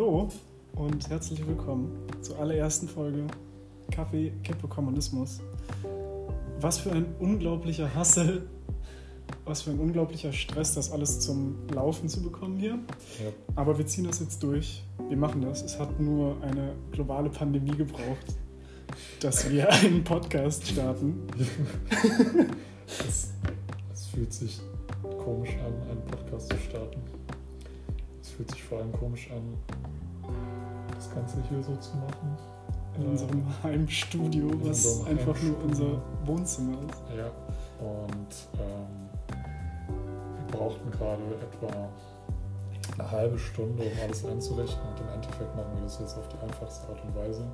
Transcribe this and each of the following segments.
Hallo und herzlich willkommen zur allerersten Folge Kaffee, Kippe, Kommunismus. Was für ein unglaublicher Hassel, was für ein unglaublicher Stress, das alles zum Laufen zu bekommen hier. Ja. Aber wir ziehen das jetzt durch. Wir machen das. Es hat nur eine globale Pandemie gebraucht, dass wir einen Podcast starten. Es, es fühlt sich komisch an, einen Podcast zu starten. Es fühlt sich vor allem komisch an, das Ganze hier so zu machen. In Äh, unserem Heimstudio, in was unserem einfach nur Heimstudio. unser Wohnzimmer ist. Ja, und ähm, wir brauchten gerade etwa eine halbe Stunde, um alles einzurichten. Und im Endeffekt machen wir das jetzt auf die einfachste Art und Weise.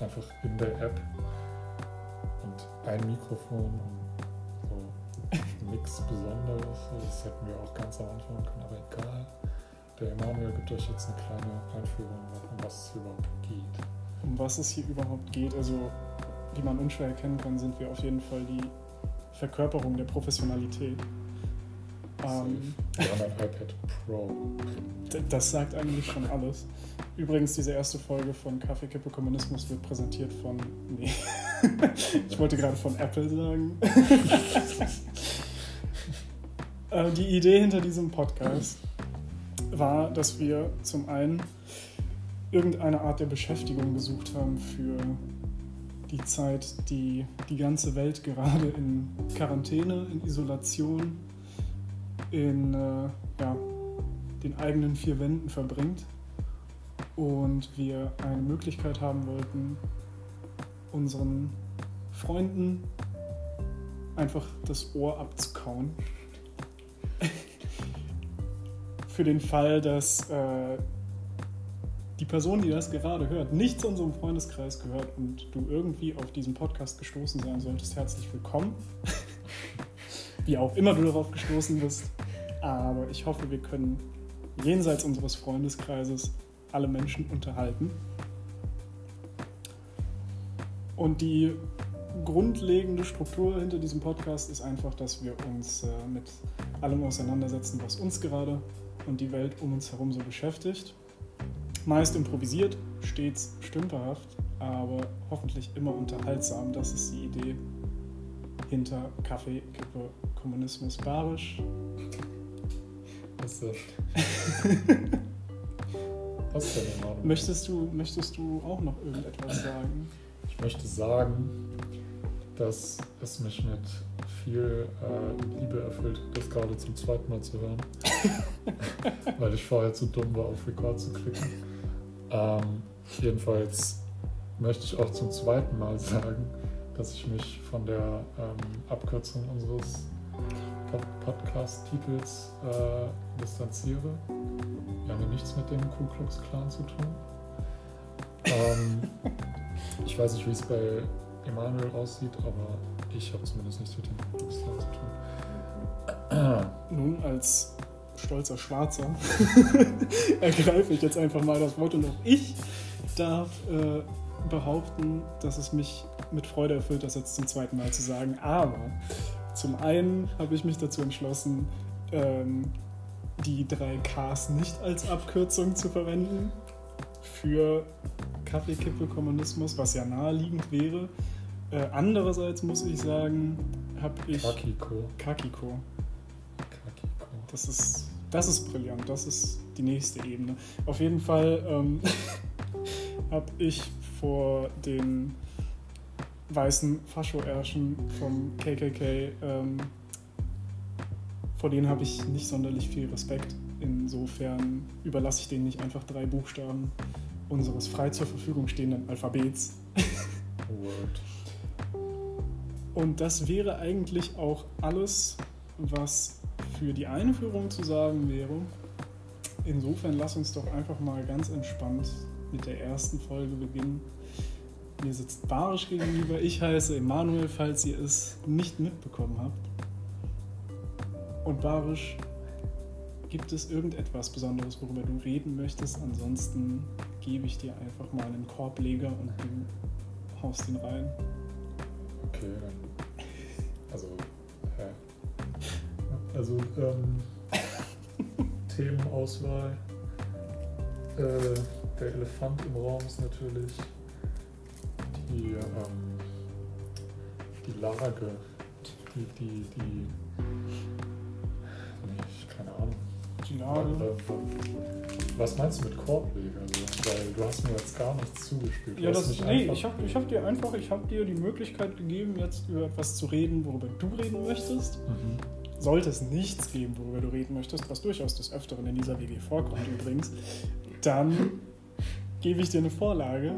Einfach in der App und ein Mikrofon und so nichts Besonderes. Das hätten wir auch ganz am Anfang können, aber egal. Der Emanuel gibt euch jetzt eine kleine Einführung, um was es überhaupt geht. um was es hier überhaupt geht. Also, wie man unschwer erkennen kann, sind wir auf jeden Fall die Verkörperung der Professionalität. Ähm, Wir haben ein iPad Pro. das sagt eigentlich schon alles. Übrigens, diese erste Folge von Kaffee, Kippe, Kommunismus wird präsentiert von. Nee. ich wollte gerade von Apple sagen. Äh, Die Idee hinter diesem Podcast war, dass wir zum einen irgendeine Art der Beschäftigung gesucht haben für die Zeit, die die ganze Welt gerade in Quarantäne, in Isolation, in äh, ja, den eigenen vier Wänden verbringt. Und wir eine Möglichkeit haben wollten, unseren Freunden einfach das Ohr abzukauen. Für den Fall, dass äh, die Person, die das gerade hört, nicht zu unserem Freundeskreis gehört und du irgendwie auf diesen Podcast gestoßen sein solltest, herzlich willkommen. Wie auch immer du darauf gestoßen bist. Aber ich hoffe, wir können jenseits unseres Freundeskreises alle Menschen unterhalten. Und die grundlegende Struktur hinter diesem Podcast ist einfach, dass wir uns äh, mit allem auseinandersetzen, was uns gerade und die Welt um uns herum so beschäftigt. Meist improvisiert, stets stümperhaft, aber hoffentlich immer unterhaltsam. Das ist die Idee hinter Kaffee, Kippe, Kommunismus, Barisch. Was ist das? Was denn, Emanuel? Möchtest du, möchtest du auch noch irgendetwas sagen? Ich möchte sagen, dass es mich mit viel äh, Liebe erfüllt, das gerade zum zweiten Mal zu hören. Weil ich vorher zu dumm war, auf Record zu klicken. Ähm, jedenfalls möchte ich auch zum zweiten Mal sagen, dass ich mich von der ähm, Abkürzung unseres Pod Podcast-Titels äh, distanziere. Wir haben ja nichts mit dem Ku Klux Klan zu tun. Ähm, ich weiß nicht, wie es bei Emanuel aussieht, aber ich habe zumindest nichts mit dem Klan zu tun. Nun, als stolzer Schwarzer ergreife ich jetzt einfach mal das Wort und auch ich darf äh, behaupten, dass es mich mit Freude erfüllt, das jetzt zum zweiten Mal zu sagen. Aber zum einen habe ich mich dazu entschlossen, ähm, die drei Ks nicht als Abkürzung zu verwenden für Kaffeekippe Kommunismus, was ja naheliegend wäre. Äh, andererseits muss ich sagen, habe ich Kakiko. Kakiko. Kakiko. Das ist, das ist brillant, das ist die nächste Ebene. Auf jeden Fall ähm, habe ich vor den weißen Fascho-Ärschen vom KKK, ähm, vor denen habe ich nicht sonderlich viel Respekt. Insofern überlasse ich denen nicht einfach drei Buchstaben unseres frei zur Verfügung stehenden Alphabets. Word. Und das wäre eigentlich auch alles, was für die Einführung zu sagen wäre. Insofern lass uns doch einfach mal ganz entspannt mit der ersten Folge beginnen. Mir sitzt Barisch gegenüber. Ich heiße Emanuel, falls ihr es nicht mitbekommen habt. Und Barisch, gibt es irgendetwas Besonderes, worüber du reden möchtest? Ansonsten gebe ich dir einfach mal einen Korbleger und du haust ihn rein. Okay, dann. Also, hä? Also, ähm, Themenauswahl. äh, der Elefant im Raum ist natürlich die, ähm, die Lage, die, die, die, nee, keine Ahnung. Die Lage. Was meinst du mit Korbleger? Also, weil du hast mir jetzt gar nichts zugespielt. Du Ja, das, nee, ich habe hab dir einfach, ich habe dir die Möglichkeit gegeben, jetzt über etwas zu reden, worüber du reden möchtest. Mhm. Sollte es nichts geben, worüber du reden möchtest, was durchaus des Öfteren in dieser WG vorkommt übrigens, dann gebe ich dir eine Vorlage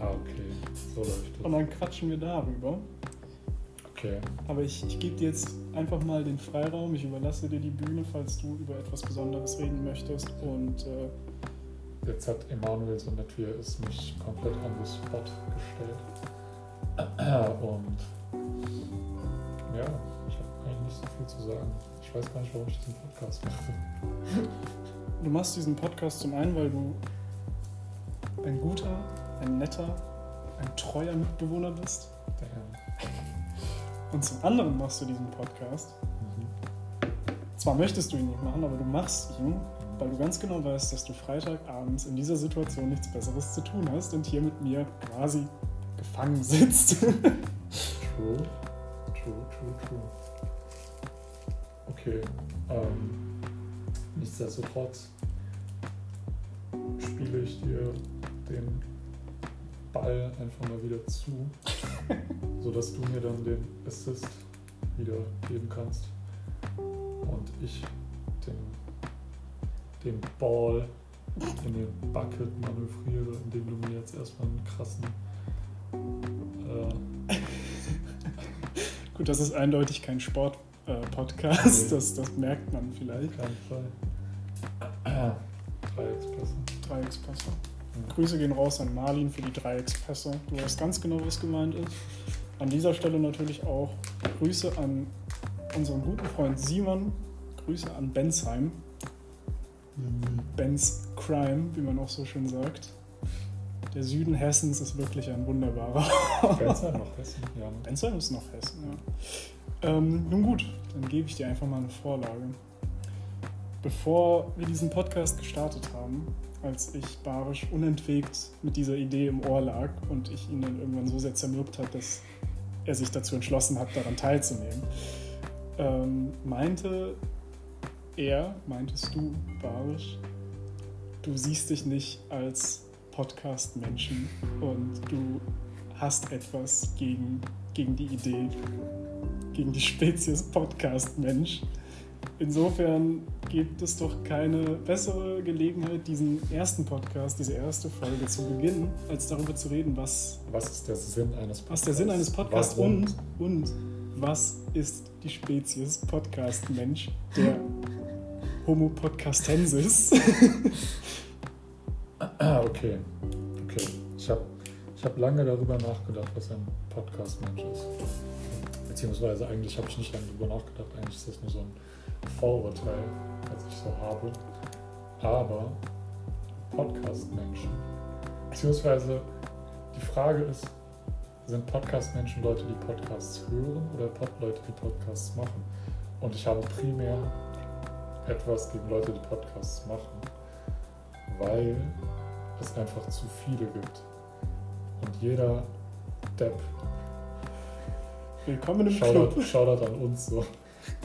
Ah, okay. So läuft und das. dann quatschen wir darüber. Okay. Aber ich, ich gebe dir jetzt einfach mal den Freiraum, ich überlasse dir die Bühne, falls du über etwas Besonderes reden möchtest. Und äh, Jetzt hat Emanuel, so wie er ist, mich komplett on the spot gestellt. Und ja, ich habe eigentlich nicht so viel zu sagen. Ich weiß gar nicht, warum ich diesen Podcast mache. du machst diesen Podcast zum einen, weil du ein guter, ein netter, ein treuer Mitbewohner bist. Damn. Und zum anderen machst du diesen Podcast. Mhm. Zwar möchtest du ihn nicht machen, aber du machst ihn, weil du ganz genau weißt, dass du Freitagabends in dieser Situation nichts Besseres zu tun hast und hier mit mir quasi gefangen sitzt. True. True, true, true. Okay. Ähm, nichtsdestotrotz spiele ich dir den Ball einfach mal wieder zu, sodass du mir dann den Assist wieder geben kannst und ich den, den Ball in den Bucket manövriere, indem du mir jetzt erstmal einen krassen äh, Gut, das ist eindeutig kein Sport-Podcast, Nee. das, das merkt man vielleicht. Auf keinen Fall. Dreieckspässe. Dreieckspässe. Ja. Grüße gehen raus an Marlin für die Dreieckspässe. Du weißt ganz genau, was gemeint ist. An dieser Stelle natürlich auch Grüße an unseren guten Freund Simon. Grüße an Bensheim. Ben's Crime, wie man auch so schön sagt. Der Süden Hessens ist wirklich ein wunderbarer. Bensheim noch Hessen? Ja, ne? Bensheim ist noch Hessen, ja. Ähm, nun gut, dann gebe ich dir einfach mal eine Vorlage. Bevor wir diesen Podcast gestartet haben, als ich Barisch unentwegt mit dieser Idee im Ohr lag und ich ihn dann irgendwann so sehr zermürbt hat, dass er sich dazu entschlossen hat, daran teilzunehmen, ähm, meinte er, meintest du, Barisch, du siehst dich nicht als Podcast-Menschen und du hast etwas gegen, gegen die Idee, gegen die Spezies Podcast-Mensch. Insofern gibt es doch keine bessere Gelegenheit, diesen ersten Podcast, diese erste Folge zu beginnen, als darüber zu reden, was, Was ist der Sinn eines Podcasts? was der Sinn eines Podcasts und, und was ist die Spezies Podcast-Mensch, der Homo podcastensis. Ah, okay. Okay. Ich habe ich hab lange darüber nachgedacht, was ein Podcast-Mensch ist. Beziehungsweise eigentlich habe ich nicht lange darüber nachgedacht. Eigentlich ist das nur so ein Vorurteil, das ich so habe. Aber Podcast-Menschen. Beziehungsweise die Frage ist, sind Podcast-Menschen Leute, die Podcasts hören oder Pod Leute, die Podcasts machen? Und ich habe primär etwas gegen Leute, die Podcasts machen, weil es einfach zu viele gibt. Und jeder Depp, Willkommen im Shoutout, Club. Shoutout an uns so,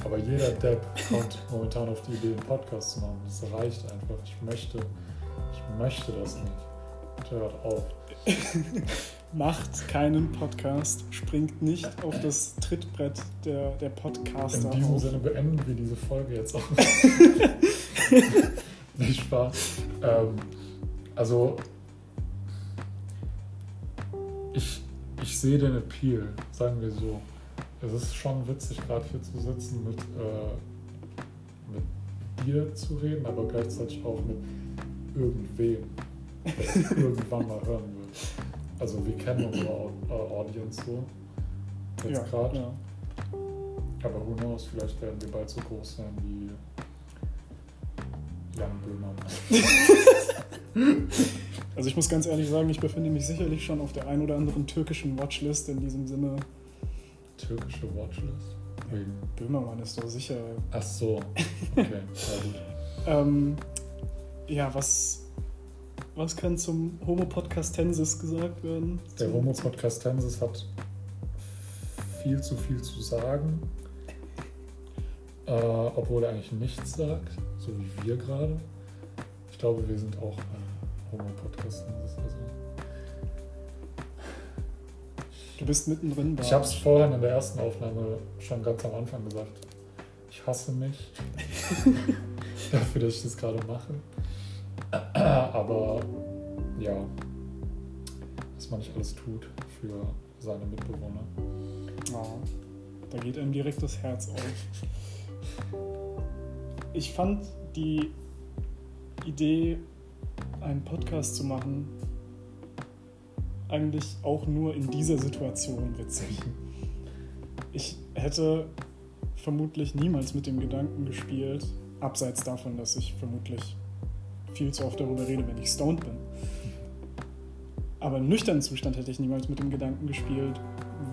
aber jeder Depp kommt momentan auf die Idee, einen Podcast zu machen. Das reicht einfach. Ich möchte, ich möchte das nicht. Bitte hört auf. Macht keinen Podcast, springt nicht auf das Trittbrett der, der Podcaster In diesem auf. Sinne beenden wir diese Folge jetzt auch. Nicht Spaß. Ähm, also, ich, ich sehe den Appeal, sagen wir so. Es ist schon witzig, gerade hier zu sitzen, mit, äh, mit dir zu reden, aber gleichzeitig auch mit irgendwem, der irgendwann mal hören wird. Also, wir kennen unsere Au- Audience so. Jetzt Ja, gerade. ja. Aber who knows, vielleicht werden wir bald so groß sein wie Jan Böhmermann. Also ich muss ganz ehrlich sagen, ich befinde mich sicherlich schon auf der ein oder anderen türkischen Watchlist. In diesem Sinne, Türkische Watchlist. Wegen. Böhmermann ist doch sicher. Ach so. Okay, ja. Ähm, ja, was, was kann zum Homo podcastensis gesagt werden? Der Homo podcastensis hat viel zu viel zu sagen, äh, obwohl er eigentlich nichts sagt, so wie wir gerade. Ich glaube, wir sind auch ein Homo podcastensis. Also Du bist mittendrin. ich habe es vorhin in der ersten Aufnahme schon ganz am Anfang gesagt. Ich hasse mich dafür, dass ich das gerade mache. Aber ja, was man nicht alles tut für seine Mitbewohner. Oh, da geht einem direkt das Herz auf. Ich fand die Idee, einen Podcast zu machen, eigentlich auch nur in dieser Situation witzig. Ich hätte vermutlich niemals mit dem Gedanken gespielt, abseits davon, dass ich vermutlich viel zu oft darüber rede, wenn ich stoned bin. Aber im nüchternen Zustand hätte ich niemals mit dem Gedanken gespielt,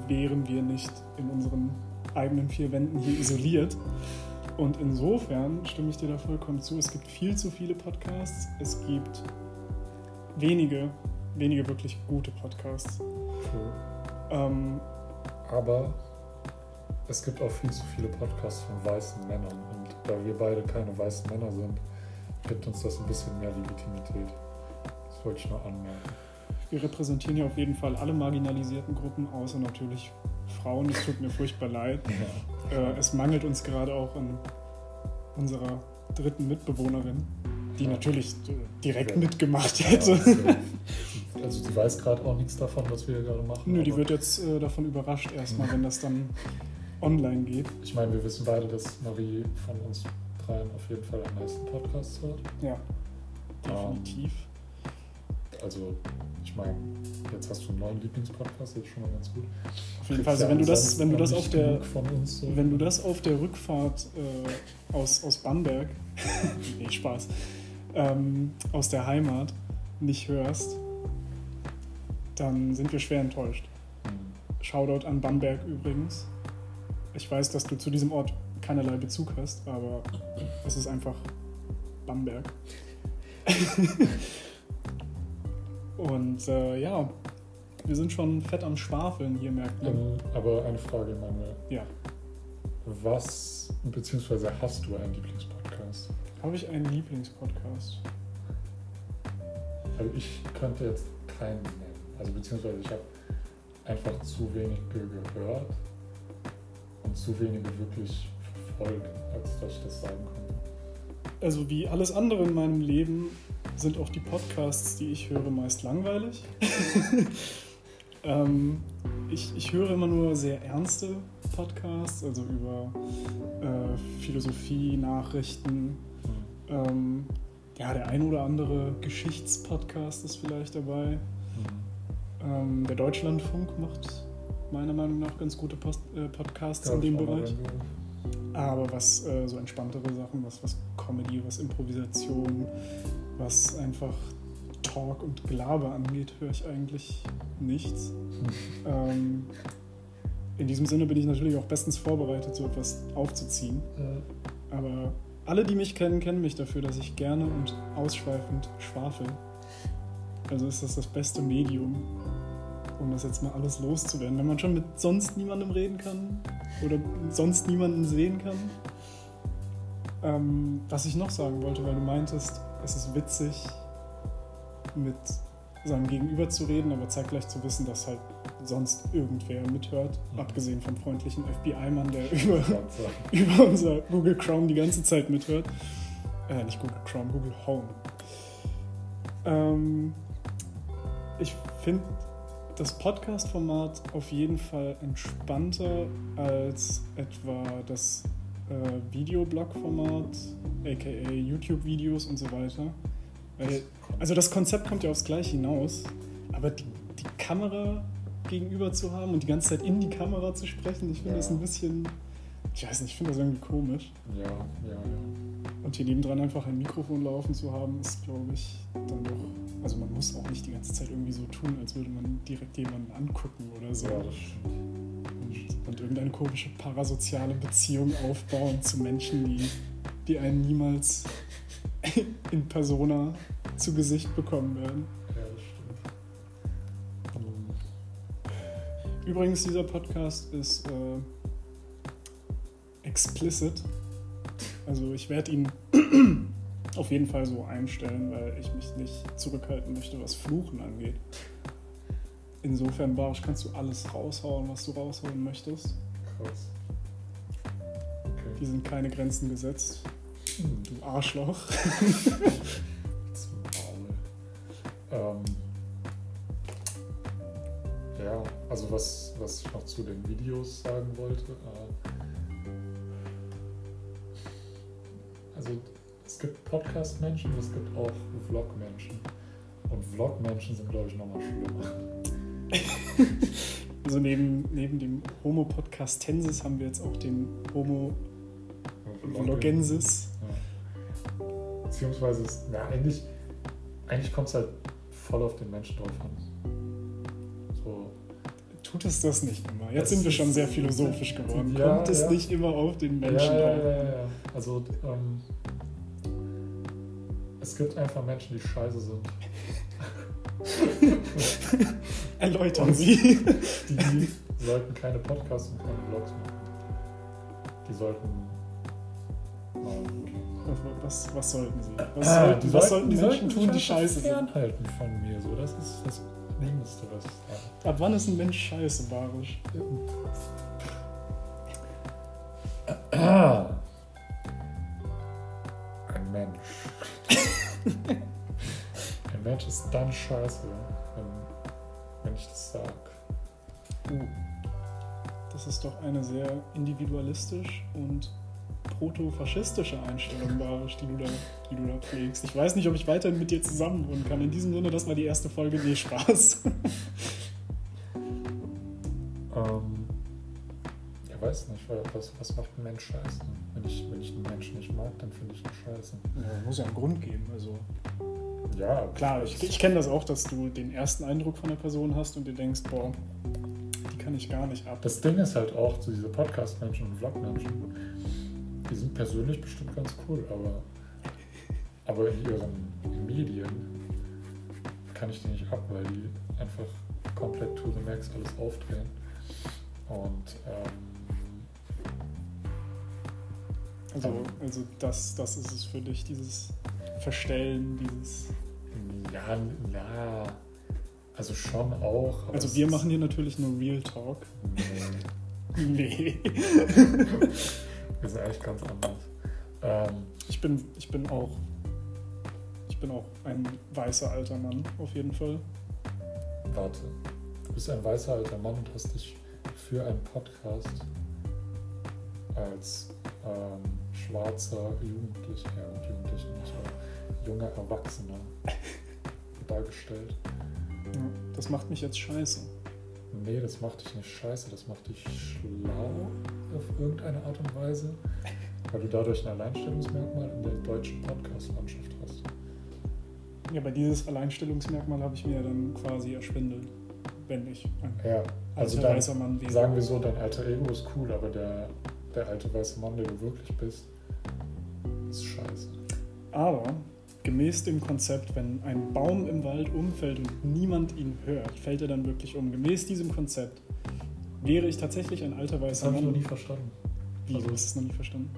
wären wir nicht in unseren eigenen vier Wänden hier isoliert. Und insofern stimme ich dir da vollkommen zu. Es gibt viel zu viele Podcasts. Es gibt wenige, wenige wirklich gute Podcasts. True. Ähm, Aber es gibt auch viel zu viele Podcasts von weißen Männern. Und da wir beide keine weißen Männer sind, gibt uns das ein bisschen mehr Legitimität. Das wollte ich nur anmerken. wir repräsentieren ja auf jeden Fall alle marginalisierten Gruppen, außer natürlich Frauen. Es tut mir furchtbar leid. Äh, es mangelt uns gerade auch an unserer dritten Mitbewohnerin, die Ja. natürlich direkt Ja. mitgemacht Ja, hätte. also, also die weiß gerade auch nichts davon, was wir hier gerade machen. Nö, die wird jetzt äh, davon überrascht erstmal, wenn das dann online geht. Ich meine, wir wissen beide, dass Marie von uns dreien auf jeden Fall am meisten Podcasts hört. Ja, definitiv. Also, ich meine, jetzt hast du einen neuen Lieblingspodcast, das ist schon mal ganz gut. Auf jeden Fall, also wenn du das, wenn du das auf der, uns wenn du das auf der Rückfahrt äh, aus, aus Bamberg, nee, Spaß, ähm, aus der Heimat nicht hörst, dann sind wir schwer enttäuscht. Shoutout an Bamberg übrigens. Ich weiß, dass du zu diesem Ort keinerlei Bezug hast, aber es ist einfach Bamberg. Und äh, ja, wir sind schon fett am Schwafeln hier, merkt man. Ähm, aber eine Frage, Manuel. Ja. Was, beziehungsweise hast du einen Lieblingspodcast? Habe ich einen Lieblingspodcast? Also ich könnte jetzt keinen nennen. Also beziehungsweise ich habe einfach zu wenige gehört und zu wenige wirklich verfolgt, als dass ich das sagen könnte. Also wie alles andere in meinem Leben sind auch die Podcasts, die ich höre, meist langweilig. ähm, ich, ich höre immer nur sehr ernste Podcasts, also über äh, Philosophie, Nachrichten. Ähm, ja, der ein oder andere Geschichtspodcast ist vielleicht dabei. Hm. Ähm, der Deutschlandfunk macht meiner Meinung nach ganz gute Post, äh, Podcasts Da in dem Bereich. Aber was äh, so entspanntere Sachen, was, was Comedy, was Improvisation, was einfach Talk und Gelaber angeht, höre ich eigentlich nichts. Ähm, in diesem Sinne bin ich natürlich auch bestens vorbereitet, so etwas aufzuziehen. Aber alle, die mich kennen, kennen mich dafür, dass ich gerne und ausschweifend schwafel. Also ist das das beste Medium, um das jetzt mal alles loszuwerden. Wenn man schon mit sonst niemandem reden kann oder sonst niemanden sehen kann. Ähm, was ich noch sagen wollte, weil du meintest, es ist witzig, mit seinem Gegenüber zu reden, aber zeitgleich zu wissen, dass halt sonst irgendwer mithört, Mhm. abgesehen vom freundlichen FBI-Mann, der über über unser Google Chrome die ganze Zeit mithört. Äh, nicht Google Chrome, Google Home. Ähm, ich finde das Podcast-Format auf jeden Fall entspannter als etwa das äh, Videoblog-Format, aka YouTube-Videos und so weiter. Weil, also das Konzept kommt ja aufs Gleiche hinaus, aber die, die Kamera gegenüber zu haben und die ganze Zeit in die Kamera zu sprechen, ich finde Ja. das ein bisschen, ich weiß nicht, ich finde das irgendwie komisch. Ja, ja, ja. Und hier nebendran einfach ein Mikrofon laufen zu haben, ist, glaube ich, dann doch. Also man muss auch nicht die ganze Zeit irgendwie so tun, als würde man direkt jemanden angucken oder so. Ja, das. Und, und irgendeine komische parasoziale Beziehung aufbauen zu Menschen, die, die einen niemals in Persona zu Gesicht bekommen werden. Ja, das stimmt. Hm. Übrigens, dieser Podcast ist äh, explicit. Also ich werde ihn auf jeden Fall so einstellen, weil ich mich nicht zurückhalten möchte, was Fluchen angeht. Insofern, Barisch, kannst du alles raushauen, was du raushauen möchtest. Krass. Okay. Hier sind keine Grenzen gesetzt. Hm. Du Arschloch. Zum. Ähm, ja, also was, was ich noch zu den Videos sagen wollte. Äh, also es gibt Podcast-Menschen und es gibt auch Vlog-Menschen. Und Vlog-Menschen sind, glaube ich, nochmal schlimmer. Also neben, neben dem Homo Podcastensis haben wir jetzt auch den Homo Vlogensis. Ja. Beziehungsweise, ist, ja, eigentlich, eigentlich kommt es halt voll auf den Menschen drauf an. So, Tut es das nicht immer? Jetzt Das sind wir schon sehr philosophisch geworden. Ja, Kommt es ja. nicht immer auf den Menschen drauf? ja. Also, ähm, es gibt einfach Menschen, die scheiße sind. Erläutern Sie. Die sollten keine Podcasts und keine Vlogs machen. Die sollten. Was, was sollten Sie? Was, Ah, sollten, was sollten Menschen tun, die scheiße sind? fernhalten von mir. So, das ist das Mindeste, was ich sage. Ab wann ist ein Mensch scheiße, Barisch? Ah. Ein Mensch. Ein Mensch ist dann scheiße, wenn, wenn ich das sag. Uh, das ist doch eine sehr individualistisch und protofaschistische Einstellung, Barisch, die du, da, die du da pflegst. Ich weiß nicht, ob ich weiterhin mit dir zusammen wohnen kann. In diesem Sinne, das war die erste Folge. Nee, Spaß. Weil was, was macht ein Mensch scheiße? Wenn ich, wenn ich einen Menschen nicht mag, dann finde ich ihn scheiße. Ja, muss ja einen Grund geben. Also Ja, klar, ich, ich kenne das auch, dass du den ersten Eindruck von der Person hast und dir denkst, boah, die kann ich gar nicht ab. Das Ding ist halt auch, so diese Podcast-Menschen und Vlog-Menschen, die sind persönlich bestimmt ganz cool, aber, aber in ihren Medien kann ich die nicht ab, weil die einfach komplett to the max alles aufdrehen. Und ähm, Also, also das, das ist es für dich, dieses Verstellen, dieses. ja, ja, also schon auch. Also wir machen hier natürlich nur Real Talk. Nee, Nee. wir sind eigentlich ganz anders. Ähm, Ich bin, ich bin auch. Ich bin auch ein weißer alter Mann, auf jeden Fall. Warte, du bist ein weißer alter Mann und hast dich für einen Podcast als ähm, schwarzer Jugendlicher, ja, gut, Jugendlicher nicht, junger Erwachsener dargestellt. Ja, das macht mich jetzt scheiße. Nee, das macht dich nicht scheiße, das macht dich schlau auf irgendeine Art und Weise, weil du dadurch ein Alleinstellungsmerkmal in der deutschen Podcast-Landschaft hast. Ja, aber dieses Alleinstellungsmerkmal habe ich mir dann quasi erschwindelt, wenn ich ein Ja, also dein, Mann wäre. sagen wir so, dein alter Ego ist cool, aber der, der alte weiße Mann, der du wirklich bist, ist scheiße. Aber gemäß dem Konzept, wenn ein Baum im Wald umfällt und niemand ihn hört, fällt er dann wirklich um. Gemäß diesem Konzept wäre ich tatsächlich ein alter Das weißer habe ich noch Mann. nie verstanden. Wie, Also- du hast es noch nie verstanden?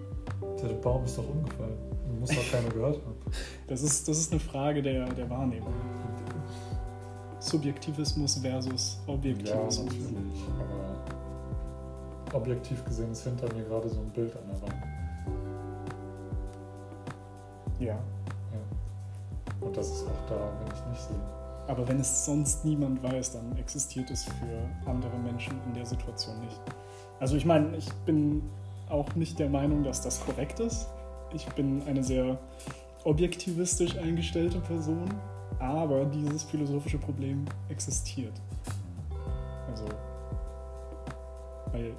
Der Baum ist doch umgefallen. Muss doch keiner gehört haben. Das ist, das ist eine Frage der, der Wahrnehmung. Subjektivismus versus Ja, Objektivismus. natürlich. Aber objektiv gesehen ist hinter mir gerade so ein Bild an der Wand. Ja. Ja. Und das ist auch da, wenn ich nicht sehe. Aber wenn es sonst niemand weiß, dann existiert es für andere Menschen in der Situation nicht. Also ich meine, ich bin auch nicht der Meinung, dass das korrekt ist. Ich bin eine sehr objektivistisch eingestellte Person, aber dieses philosophische Problem existiert. Also, weil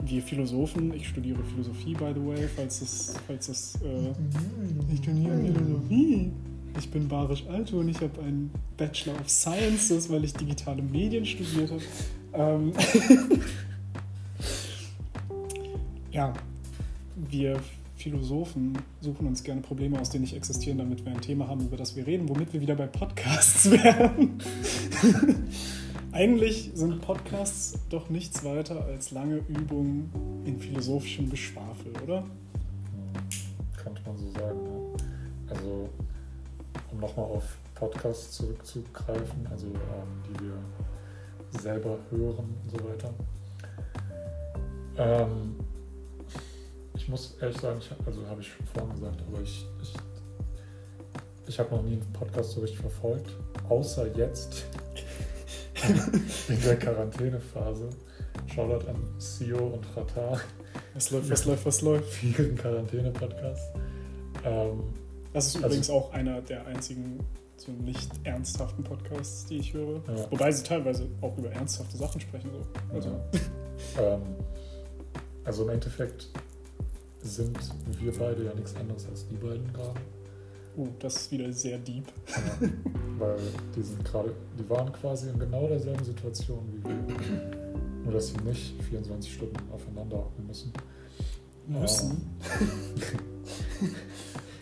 wir Philosophen, ich studiere Philosophie, by the way, falls es, falls es äh, ich studiere Philosophie. Ich bin Barisch Alto und ich habe einen Bachelor of Sciences, weil ich digitale Medien studiert habe. Ähm ja, wir Philosophen suchen uns gerne Probleme aus, die nicht existieren, damit wir ein Thema haben, über das wir reden, womit wir wieder bei Podcasts wären. Eigentlich sind Podcasts doch nichts weiter als lange Übungen in philosophischem Geschwafel, oder? Könnte man so sagen. Ne? Also, um nochmal auf Podcasts zurückzugreifen, also ähm, die wir selber hören und so weiter. Ähm, ich muss ehrlich sagen, ich, also habe ich schon vorhin gesagt, aber ich, ich, ich habe noch nie einen Podcast so richtig verfolgt, außer jetzt in der Quarantänephase. Shoutout an Sio und Rata. Was läuft, was läuft, was läuft? Vielen Quarantäne-Podcasts. Ähm, das ist also- übrigens auch einer der einzigen so nicht ernsthaften Podcasts, die ich höre. Ja. Wobei sie teilweise auch über ernsthafte Sachen sprechen. So. Also, ähm, also im Endeffekt sind wir beide ja nichts anderes als die beiden gerade. Uh, das ist wieder sehr deep. Ja, weil die sind gerade, die waren quasi in genau derselben Situation wie wir. Nur dass sie nicht 24 Stunden aufeinander hocken müssen. Müssen.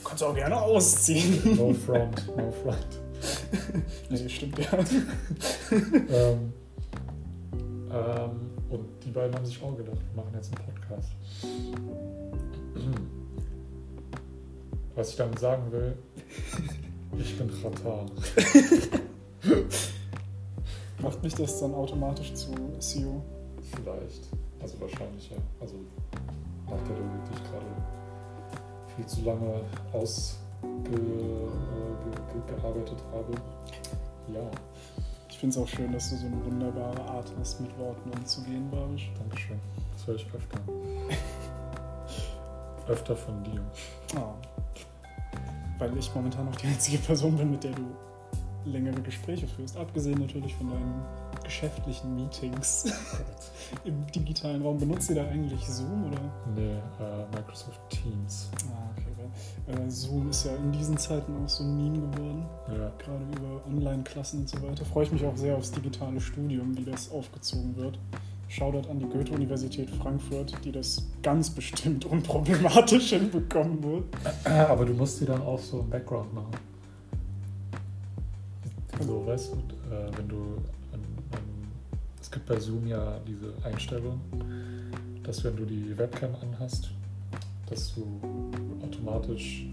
Kannst du auch gerne ausziehen. No front, no front. Nee, stimmt ja. ähm, ähm, und die beiden haben sich auch gedacht, wir machen jetzt einen Podcast. Was ich damit sagen will, ich bin Ratar. Macht mich das dann automatisch zu CEO? Vielleicht. Also wahrscheinlich ja. Also nach der Logik, die ich gerade viel zu lange ausgearbeitet habe. Ja, Ich finde es auch schön, dass du so eine wunderbare Art hast, mit Worten umzugehen, Barisch. Dankeschön. Das höre ich öfter. öfter von dir. Ah. Weil ich momentan noch die einzige Person bin, mit der du längere Gespräche führst. Abgesehen natürlich von deinen geschäftlichen Meetings im digitalen Raum. Benutzt ihr da eigentlich Zoom oder? Nee, äh, Microsoft Teams. Ah, okay. Weil, äh, Zoom ist ja in diesen Zeiten auch so ein Meme geworden. Ja. Gerade über Online-Klassen und so weiter. Freue ich mich auch sehr aufs digitale Studium, wie das aufgezogen wird. Shoutout an die Goethe-Universität Frankfurt, die das ganz bestimmt unproblematisch hinbekommen wird. Aber du musst dir dann auch so einen Background machen. So, weißt du, äh, wenn du. Ähm, ähm, es gibt bei Zoom ja diese Einstellung, dass wenn du die Webcam anhast, dass du automatisch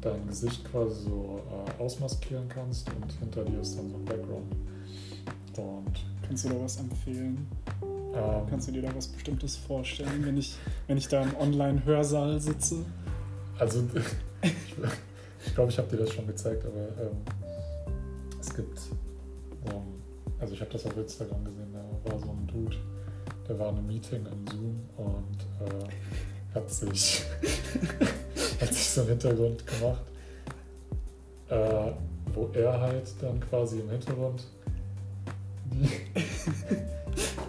dein Gesicht quasi so äh, ausmaskieren kannst und hinter dir ist dann so ein Background. Und Kannst du da was empfehlen? Ähm, Kannst du dir da was Bestimmtes vorstellen, wenn ich, wenn ich da im Online-Hörsaal sitze? Also, ich, glaube, ich habe dir das schon gezeigt, aber ähm, es gibt so ein, also ich habe das auf Instagram gesehen, da war so ein Dude, der war in einem Meeting in Zoom und äh, hat sich hat sich so einen Hintergrund gemacht, äh, wo er halt dann quasi im Hintergrund die,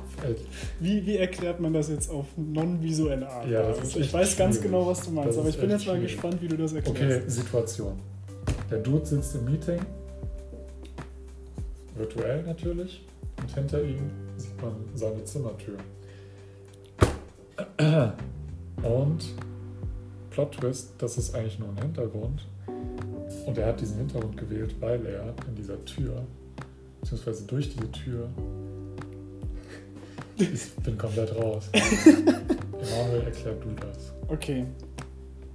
Wie, wie erklärt man das jetzt auf non-visuelle Art? Ja, Also ich weiß ganz schwierig. genau, was du meinst, Das aber ich bin jetzt mal schwierig. gespannt, wie du das Okay, erklärst. Situation. Der Dude sitzt im Meeting, virtuell natürlich, und hinter ihm sieht man seine Zimmertür. Und Plot Twist, das ist eigentlich nur ein Hintergrund. Und er hat diesen Hintergrund gewählt, weil er in dieser Tür, beziehungsweise durch diese Tür, ich bin komplett raus. Emanuel, erklär du das. Okay,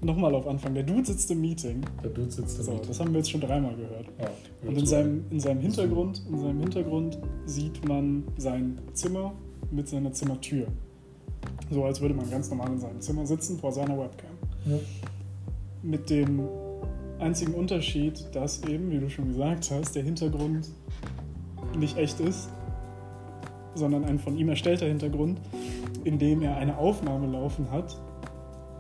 nochmal auf Anfang. Der Dude sitzt im Meeting. Der Dude sitzt im So, Meeting. das haben wir jetzt schon dreimal gehört. Ja, Und in seinem, in seinem Hintergrund, in seinem Hintergrund sieht man sein Zimmer mit seiner Zimmertür. So als würde man ganz normal in seinem Zimmer sitzen vor seiner Webcam. Ja. Mit dem einzigen Unterschied, dass eben, wie du schon gesagt hast, der Hintergrund nicht echt ist, sondern ein von ihm erstellter Hintergrund, in dem er eine Aufnahme laufen hat,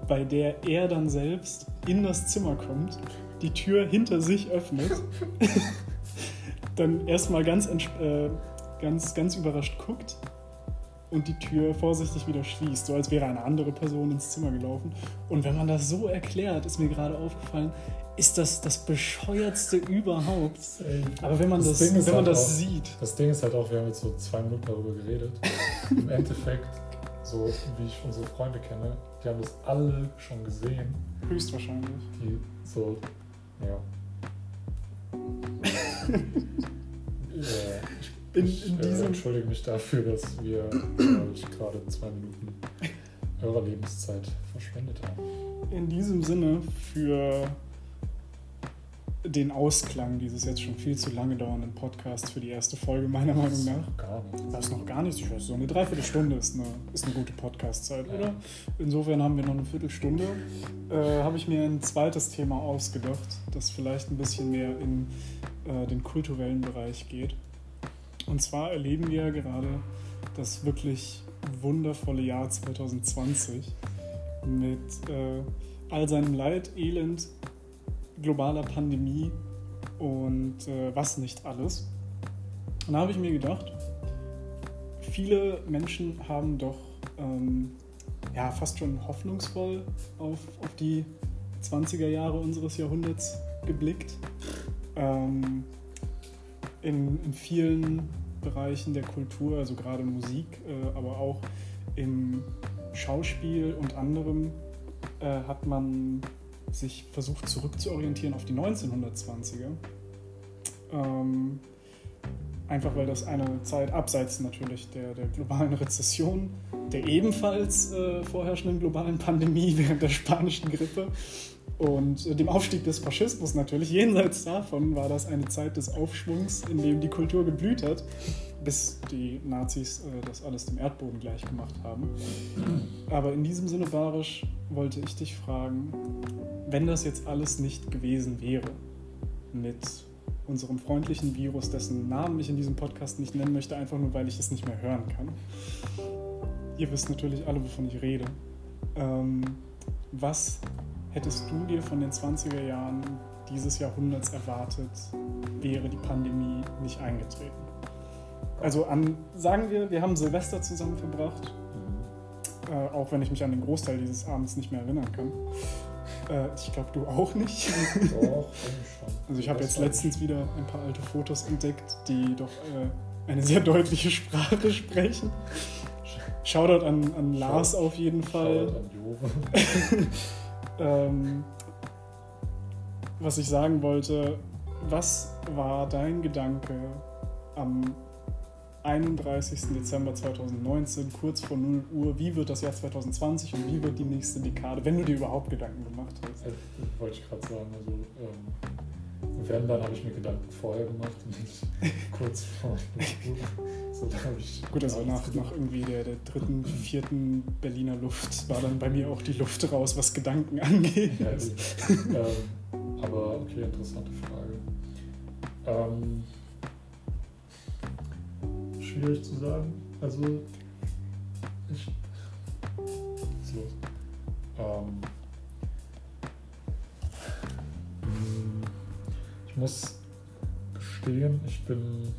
bei der er dann selbst in das Zimmer kommt, die Tür hinter sich öffnet, dann erstmal ganz, äh, ganz, ganz überrascht guckt und die Tür vorsichtig wieder schließt, so als wäre eine andere Person ins Zimmer gelaufen. Und wenn man das so erklärt, ist mir gerade aufgefallen, ist das das bescheuertste überhaupt. Aber wenn man das, Das wenn man halt das auch- sieht, Das Ding ist halt auch, wir haben jetzt so zwei Minuten darüber geredet. Im Endeffekt so wie ich unsere Freunde kenne, die haben das alle schon gesehen. Höchstwahrscheinlich. Die so, ja. ich, In- ich in äh, diesem- entschuldige mich dafür, dass wir äh, gerade zwei Minuten eurer Lebenszeit verschwendet haben. In diesem Sinne für den Ausklang dieses jetzt schon viel zu lange dauernden Podcasts für die erste Folge, meiner Meinung nach. Gar nicht. Das ist noch gar nicht, ich weiß, so eine Dreiviertelstunde ist eine, ist eine gute Podcast-Zeit, Ja. oder? Insofern haben wir noch eine Viertelstunde. Äh, Habe ich mir ein zweites Thema ausgedacht, das vielleicht ein bisschen mehr in äh, den kulturellen Bereich geht. Und zwar erleben wir gerade das wirklich wundervolle Jahr 2020 mit äh, all seinem Leid, Elend, globaler Pandemie und äh, was nicht alles. Und da habe ich mir gedacht, viele Menschen haben doch ähm, ja, fast schon hoffnungsvoll auf, auf die 20er Jahre unseres Jahrhunderts geblickt. Ähm, in, in vielen Bereichen der Kultur, also gerade Musik, äh, aber auch im Schauspiel und anderem, äh, hat man sich versucht zurückzuorientieren auf die 1920er. Ähm, einfach weil das eine Zeit abseits natürlich der, der globalen Rezession, der ebenfalls äh, vorherrschenden globalen Pandemie während der spanischen Grippe und äh, dem Aufstieg des Faschismus natürlich, jenseits davon war das eine Zeit des Aufschwungs, in dem die Kultur geblüht hat, bis die Nazis äh, das alles dem Erdboden gleich gemacht haben. Aber in diesem Sinne, Barisch, wollte ich dich fragen, wenn das jetzt alles nicht gewesen wäre mit unserem freundlichen Virus, dessen Namen ich in diesem Podcast nicht nennen möchte, einfach nur weil ich es nicht mehr hören kann. Ihr wisst natürlich alle, wovon ich rede. Ähm, was hättest du dir von den 20er Jahren dieses Jahrhunderts erwartet, wäre die Pandemie nicht eingetreten? Also an, sagen wir, wir haben Silvester zusammen verbracht, äh, auch wenn ich mich an den Großteil dieses Abends nicht mehr erinnern kann. Äh, ich glaube, du auch nicht. Doch, schon. Also ich habe jetzt letztens wieder ein paar alte Fotos entdeckt, die doch äh, eine sehr deutliche Sprache sprechen. Shoutout an, an Lars auf jeden Fall. Shoutout an Jove. Ähm, was ich sagen wollte, was war dein Gedanke am 31. Dezember 2019, kurz vor 0 Uhr? Wie wird das Jahr 2020 und wie wird die nächste Dekade, wenn du dir überhaupt Gedanken gemacht hast? Also, wollte ich gerade sagen, also ähm, wenn, dann habe ich mir Gedanken vorher gemacht und nicht kurz vor so, da habe ich Gut, also nach, nach irgendwie der, der dritten, vierten Berliner Luft war dann bei mir auch die Luft raus, was Gedanken angeht. Ja, ähm, aber okay, interessante Frage. Ähm, schwierig zu sagen. Also, ich. Was ist los? Ähm, ich muss gestehen, ich bin.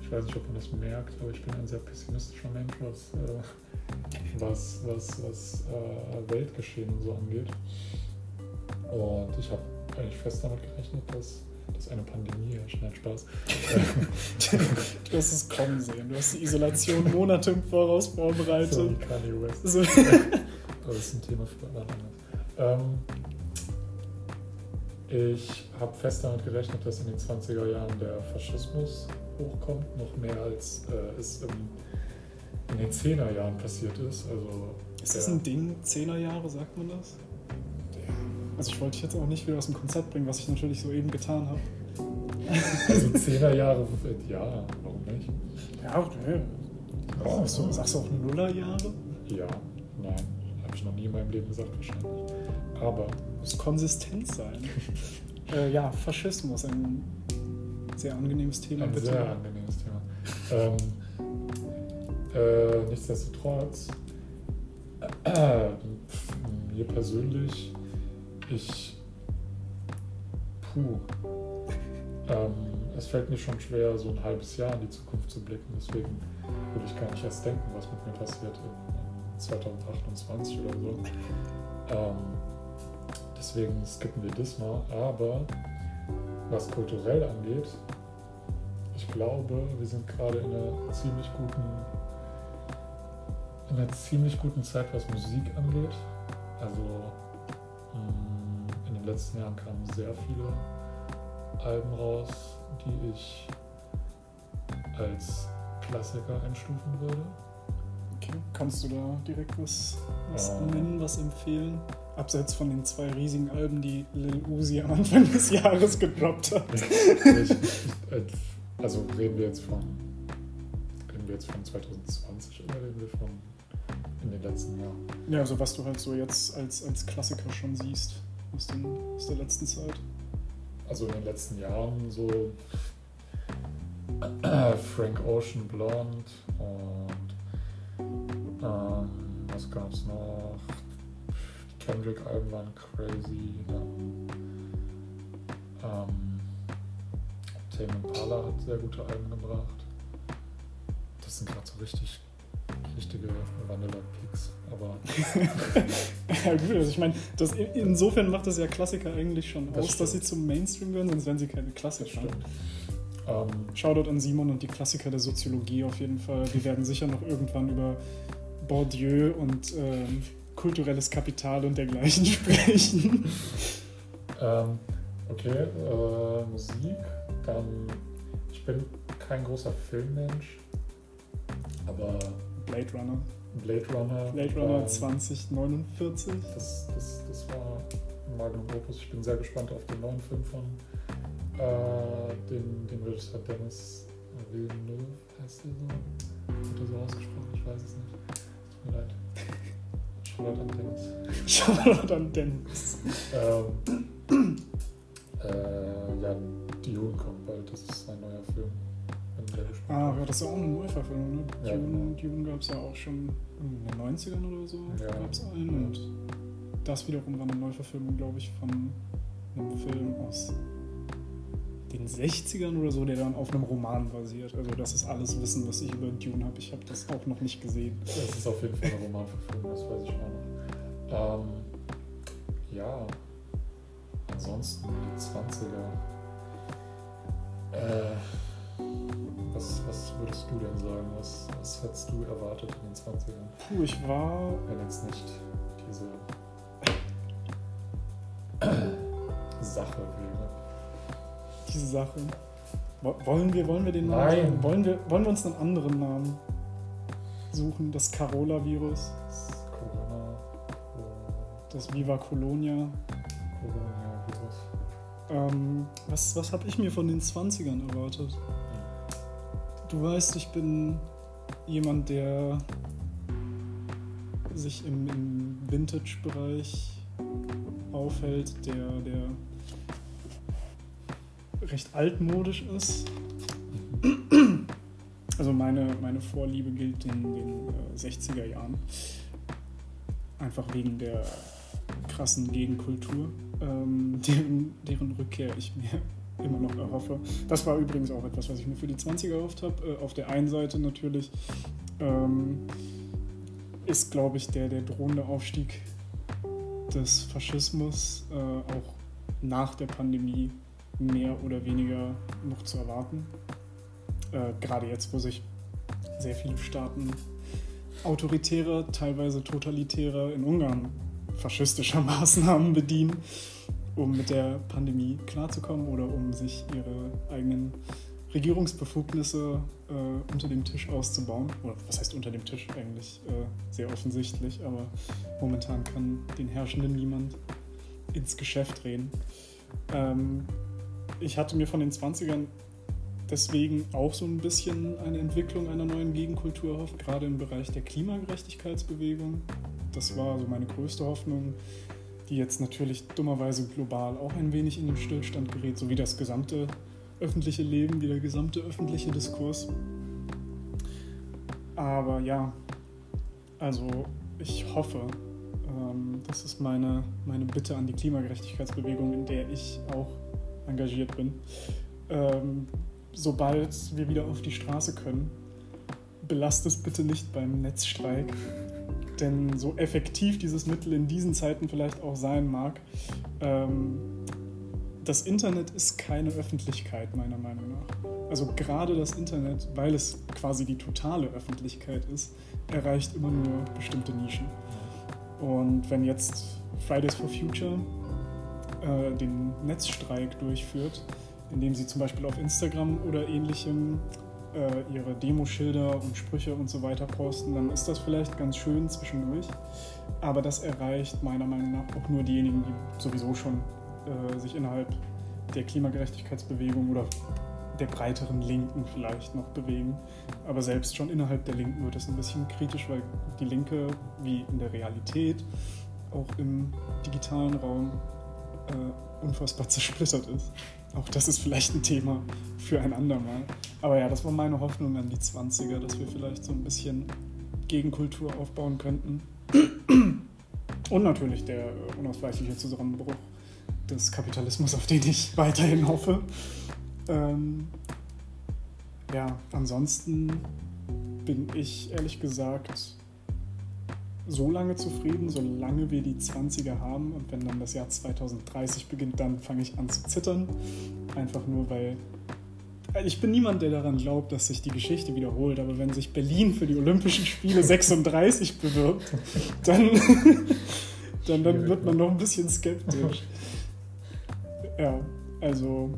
Ich weiß nicht, ob man das merkt, aber ich bin ein sehr pessimistischer Mensch, was, äh, was, was, was äh, Weltgeschehen und so angeht. Und ich habe eigentlich fest damit gerechnet, dass, dass eine Pandemie herrscht. Nein, Spaß. Du hast es kommen sehen. Du hast die Isolation Monate im Voraus so vorbereitet. wie Kanye West. So. Aber das ist ein Thema für wann anders. Ähm, ich habe fest damit gerechnet, dass in den 20er Jahren der Faschismus hochkommt, noch mehr als äh, es im, in den 10er Jahren passiert ist. Also Ist das ein Ding? Zehnerjahre, sagt man das? Also ich wollte dich jetzt auch nicht wieder aus dem Konzept bringen, was ich natürlich soeben getan habe. Also 10er Jahre, ja, warum nicht? Ja, okay. Ja, Sagst du, sagst du auch Nullerjahre? Ja, nein, habe ich noch nie in meinem Leben gesagt wahrscheinlich. Aber Muss konsistent sein. äh, ja, Faschismus, ein sehr angenehmes Thema. ein bitte. sehr angenehmes Thema. Ähm, äh, nichtsdestotrotz, äh, mir persönlich, ich, puh, ähm, es fällt mir schon schwer, so ein halbes Jahr in die Zukunft zu blicken. Deswegen würde ich gar nicht erst denken, was mit mir passiert in, in 2028 oder so. Ähm, deswegen skippen wir das mal. Aber was kulturell angeht, ich glaube, wir sind gerade in einer ziemlich guten in einer ziemlich guten Zeit, was Musik angeht. Also mh, in den letzten Jahren kamen sehr viele Alben raus, die ich als Klassiker einstufen würde. Okay. Kannst du da direkt was, was Ähm. nennen, was empfehlen? Abseits von den zwei riesigen Alben, die Lil Uzi am Anfang des Jahres gedroppt hat. ich, äh, also reden wir jetzt von reden wir jetzt von 2020 oder reden wir von in den letzten Jahren? Ja, also was du halt so jetzt als, als Klassiker schon siehst aus, den, aus der letzten Zeit. Also in den letzten Jahren so Frank Ocean Blonde und ähm, was gab's noch? Die Kendrick-Alben waren crazy. Dann, ähm, Tame Impala hat sehr gute Alben gebracht. Das sind gerade so richtig richtige Vanilla-Peaks. Aber Ja gut, also ich meine, insofern macht das ja Klassiker eigentlich schon Das aus, dass sie stimmt. zum Mainstream gehören, sonst wären sie keine Klassiker. stimmt. Ähm, Shoutout an Simon und die Klassiker der Soziologie auf jeden Fall. Wir werden sicher noch irgendwann über Bourdieu und ähm, kulturelles Kapital und dergleichen sprechen. Ähm, okay, äh, Musik. Dann, ich bin kein großer Filmmensch, aber Blade Runner. Blade Runner. Blade Runner ähm, 2049. Das, das, das war Magnum Opus. Ich bin sehr gespannt auf den neuen Film von äh, dem, dem Regisseur Dennis Villeneuve, heißt der so? Wird er so ausgesprochen? Ich weiß es nicht. Tut mir leid. Shoutout an Dennis. Shoutout an Dennis. Ähm, äh, ja, Dune kommt bald, das ist ein neuer Film. Ah, ja, das ist ja auch eine Neuverfilmung. Ne? Ja, Dune, genau. Gab es ja auch schon in den 90ern oder so. Ja. Gab es einen. Und das wiederum war eine Neuverfilmung, glaube ich, von einem Film aus den 60ern oder so, der dann auf einem Roman basiert. Also das ist alles Wissen, was ich über Dune habe. Ich habe das auch noch nicht gesehen. Das ist auf jeden Fall eine Romanverfilmung, das weiß ich auch noch. Ähm, ja, ansonsten die 20er. Äh, was, was würdest du denn sagen? Was, was hättest du erwartet in den 20ern? Puh, ich war Wenn jetzt nicht diese Sache wäre. Diese Sache. Wo- Wollen wir, wollen wir den Namen? Nein. Wollen wir, wollen wir uns einen anderen Namen suchen? Das Carola-Virus, Das Corona, das Viva Colonia. Corona-Virus. Ähm, was was habe ich mir von den 20ern erwartet? Du weißt, ich bin jemand, der sich im, im Vintage-Bereich aufhält, der, der recht altmodisch ist. Also meine, meine Vorliebe gilt den, den äh, 60er Jahren. Einfach wegen der krassen Gegenkultur, ähm, deren, deren Rückkehr ich mir immer noch erhoffe. Das war übrigens auch etwas, was ich mir für die 20er erhofft habe. Äh, auf der einen Seite natürlich ähm, ist, glaube ich, der, der drohende Aufstieg des Faschismus äh, auch nach der Pandemie mehr oder weniger noch zu erwarten. Äh, gerade jetzt, wo sich sehr viele Staaten autoritärer, teilweise totalitärer, in Ungarn faschistischer Maßnahmen bedienen, um mit der Pandemie klarzukommen oder um sich ihre eigenen Regierungsbefugnisse äh, unter dem Tisch auszubauen. Oder was heißt unter dem Tisch eigentlich? Äh, sehr offensichtlich, aber momentan kann den Herrschenden niemand ins Geschäft reden. Ähm, ich hatte mir von den 20ern deswegen auch so ein bisschen eine Entwicklung einer neuen Gegenkultur erhofft, gerade im Bereich der Klimagerechtigkeitsbewegung. Das war so meine größte Hoffnung, die jetzt natürlich dummerweise global auch ein wenig in den Stillstand gerät, so wie das gesamte öffentliche Leben, wie der gesamte öffentliche Diskurs. Aber ja, also ich hoffe, ähm, das ist meine, meine Bitte an die Klimagerechtigkeitsbewegung, in der ich auch engagiert bin. Ähm, sobald wir wieder auf die Straße können, belasst es bitte nicht beim Netzstreik. Denn so effektiv dieses Mittel in diesen Zeiten vielleicht auch sein mag, ähm, das Internet ist keine Öffentlichkeit, meiner Meinung nach. Also gerade das Internet, weil es quasi die totale Öffentlichkeit ist, erreicht immer nur bestimmte Nischen. Und wenn jetzt Fridays for Future äh, den Netzstreik durchführt, indem sie zum Beispiel auf Instagram oder ähnlichem äh, ihre Demoschilder und Sprüche und so weiter posten, dann ist das vielleicht ganz schön zwischendurch. Aber das erreicht meiner Meinung nach auch nur diejenigen, die sowieso schon äh, sich innerhalb der Klimagerechtigkeitsbewegung oder der breiteren Linken vielleicht noch bewegen. Aber selbst schon innerhalb der Linken wird es ein bisschen kritisch, weil die Linke, wie in der Realität, auch im digitalen Raum äh, unfassbar zersplittert ist. Auch das ist vielleicht ein Thema für ein andermal. Aber ja, das war meine Hoffnung an die 20er, dass wir vielleicht so ein bisschen Gegenkultur aufbauen könnten. Und natürlich der unausweichliche Zusammenbruch des Kapitalismus, auf den ich weiterhin hoffe. Ähm, ja, ansonsten bin ich ehrlich gesagt so lange zufrieden, solange wir die 20er haben. Und wenn dann das Jahr 2030 beginnt, dann fange ich an zu zittern. Einfach nur, weil ich bin niemand, der daran glaubt, dass sich die Geschichte wiederholt. Aber wenn sich Berlin für die Olympischen Spiele 36 bewirbt, dann, dann, dann wird man noch ein bisschen skeptisch. Ja, also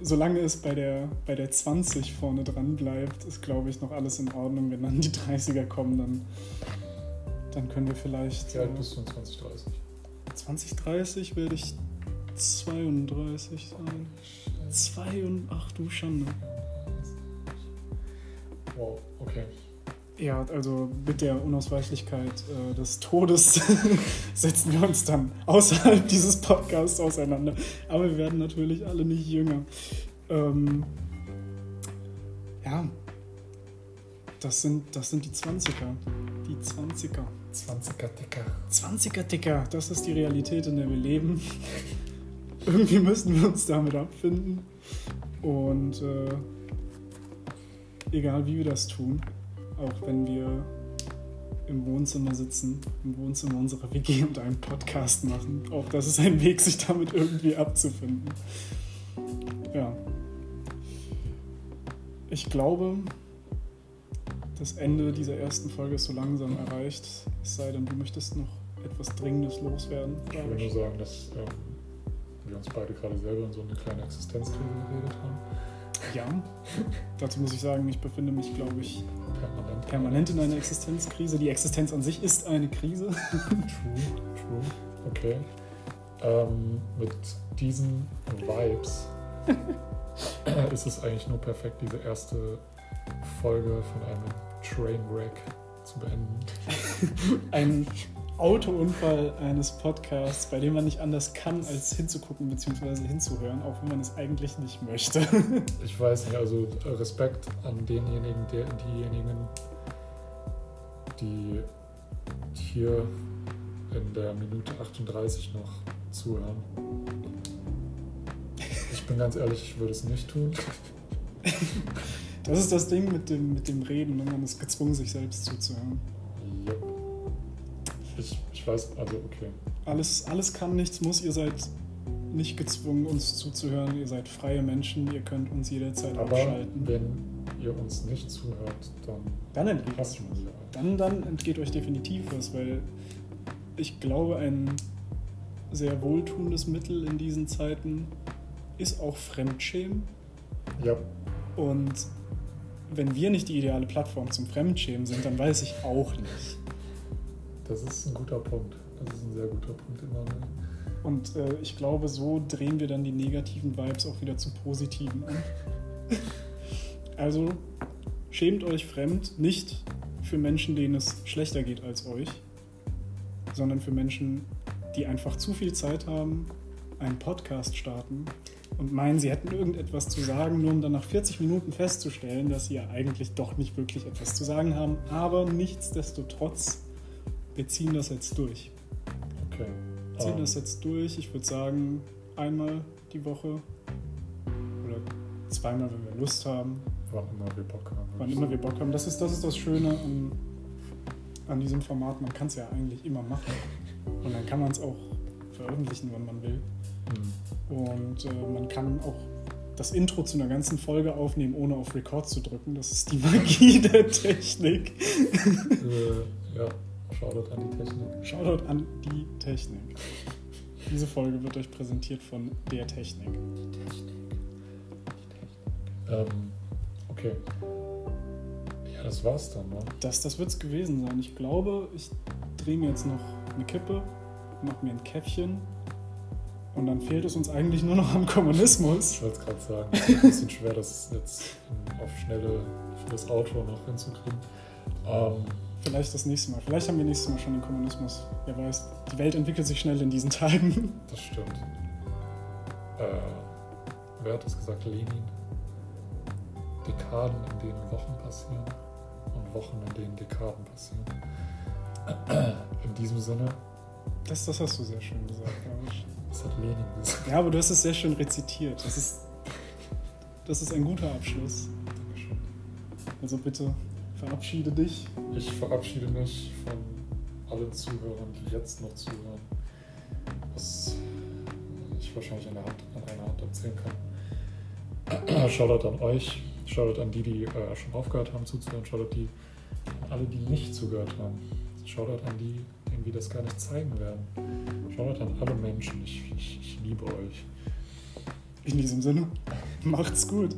solange es bei der, bei der 20 vorne dran bleibt, ist, glaube ich, noch alles in Ordnung. Wenn dann die 30er kommen, dann dann können wir vielleicht. Wie alt bist du in 2030? 2030 werde ich 32 sein. Zwei und ach du Schande. Wow, okay. Ja, also mit der Unausweichlichkeit äh, des Todes setzen wir uns dann außerhalb dieses Podcasts auseinander. Aber wir werden natürlich alle nicht jünger. Ähm, ja, das sind, das sind die 20er. Die 20er. 20er Dicker. 20er Dicker, das ist die Realität, in der wir leben. Irgendwie müssen wir uns damit abfinden. Und äh, egal wie wir das tun, auch wenn wir im Wohnzimmer sitzen, im Wohnzimmer unserer WG und einen Podcast machen, auch das ist ein Weg, sich damit irgendwie abzufinden. Ja. Ich glaube, das Ende dieser ersten Folge ist so langsam erreicht. Es sei denn, du möchtest noch etwas Dringendes loswerden. Ich will nur sagen, dass ähm, wir uns beide gerade selber in so eine kleine Existenzkrise geredet haben. Ja, dazu muss ich sagen, ich befinde mich, glaube ich, permanent, permanent in einer Existenzkrise. Die Existenz an sich ist eine Krise. True, true. Okay. Ähm, mit diesen Vibes ist es eigentlich nur perfekt, diese erste Folge von einem Trainwreck zu beenden. Ein Autounfall eines Podcasts, bei dem man nicht anders kann, als hinzugucken bzw. hinzuhören, auch wenn man es eigentlich nicht möchte. Ich weiß nicht, also Respekt an denjenigen, der, diejenigen, die hier in der Minute 38 noch zuhören. Ich bin ganz ehrlich, ich würde es nicht tun. Das ist das Ding mit dem, mit dem Reden, ne? man ist gezwungen, sich selbst zuzuhören. Ja. Ich, ich weiß, also okay. Alles, alles kann, nichts muss. Ihr seid nicht gezwungen, uns zuzuhören. Ihr seid freie Menschen. Ihr könnt uns jederzeit Aber abschalten. wenn ihr uns nicht zuhört, dann, dann entgeht euch dann, dann entgeht euch definitiv was, weil ich glaube, ein sehr wohltuendes Mittel in diesen Zeiten ist auch Fremdschämen. Ja. Und wenn wir nicht die ideale Plattform zum Fremdschämen sind, dann weiß ich auch nicht. Das ist ein guter Punkt. Das ist ein sehr guter Punkt, Emanuel. Und äh, ich glaube, so drehen wir dann die negativen Vibes auch wieder zu positiven an. also schämt euch fremd, nicht für Menschen, denen es schlechter geht als euch, sondern für Menschen, die einfach zu viel Zeit haben, einen Podcast starten und meinen, sie hätten irgendetwas zu sagen, nur um dann nach 40 Minuten festzustellen, dass sie ja eigentlich doch nicht wirklich etwas zu sagen haben. Aber nichtsdestotrotz, wir ziehen das jetzt durch. Okay. Wir ziehen um. das jetzt durch. Ich würde sagen, einmal die Woche oder zweimal, wenn wir Lust haben. Wann immer wir Bock haben. Wann immer wir Bock haben. Das ist das, ist das Schöne an, an diesem Format. Man kann es ja eigentlich immer machen. Und dann kann man es auch veröffentlichen, wann man will. Hm. Und äh, man kann auch das Intro zu einer ganzen Folge aufnehmen, ohne auf Record zu drücken. Das ist die Magie der Technik. Äh, ja, Shoutout an die Technik. Shoutout an die Technik. Diese Folge wird euch präsentiert von der Technik. Ähm, okay. Ja, das war's dann, ne? Das, das wird es gewesen sein. Ich glaube, ich drehe mir jetzt noch eine Kippe, mache mir ein Käffchen und dann fehlt es uns eigentlich nur noch am Kommunismus. Ich wollte es gerade sagen, es ist ein bisschen schwer, das jetzt auf schnelle für das Outro noch hinzukriegen. Ähm, Vielleicht das nächste Mal. Vielleicht haben wir nächstes Mal schon den Kommunismus. Wer weiß. Die Welt entwickelt sich schnell in diesen Tagen. das stimmt. Äh, wer hat das gesagt? Lenin? Dekaden, in denen Wochen passieren und Wochen, in denen Dekaden passieren. In diesem Sinne, Das, das hast du sehr schön gesagt, glaube ich. Das hat Lenin gesagt. Ja, aber du hast es sehr schön rezitiert. Das ist, das ist ein guter Abschluss. Dankeschön. Also bitte verabschiede dich. Ich verabschiede mich von allen Zuhörern, die jetzt noch zuhören, was ich wahrscheinlich an, der Hand, an einer Hand erzählen kann. Shoutout an euch, Shoutout an die, die äh, schon aufgehört haben zuzuhören, Shoutout die, an alle, die nicht zugehört haben. Shoutout an die, denen wir das gar nicht zeigen werden. Shoutout an alle Menschen, ich, ich, ich liebe euch. In diesem Sinne, macht's gut.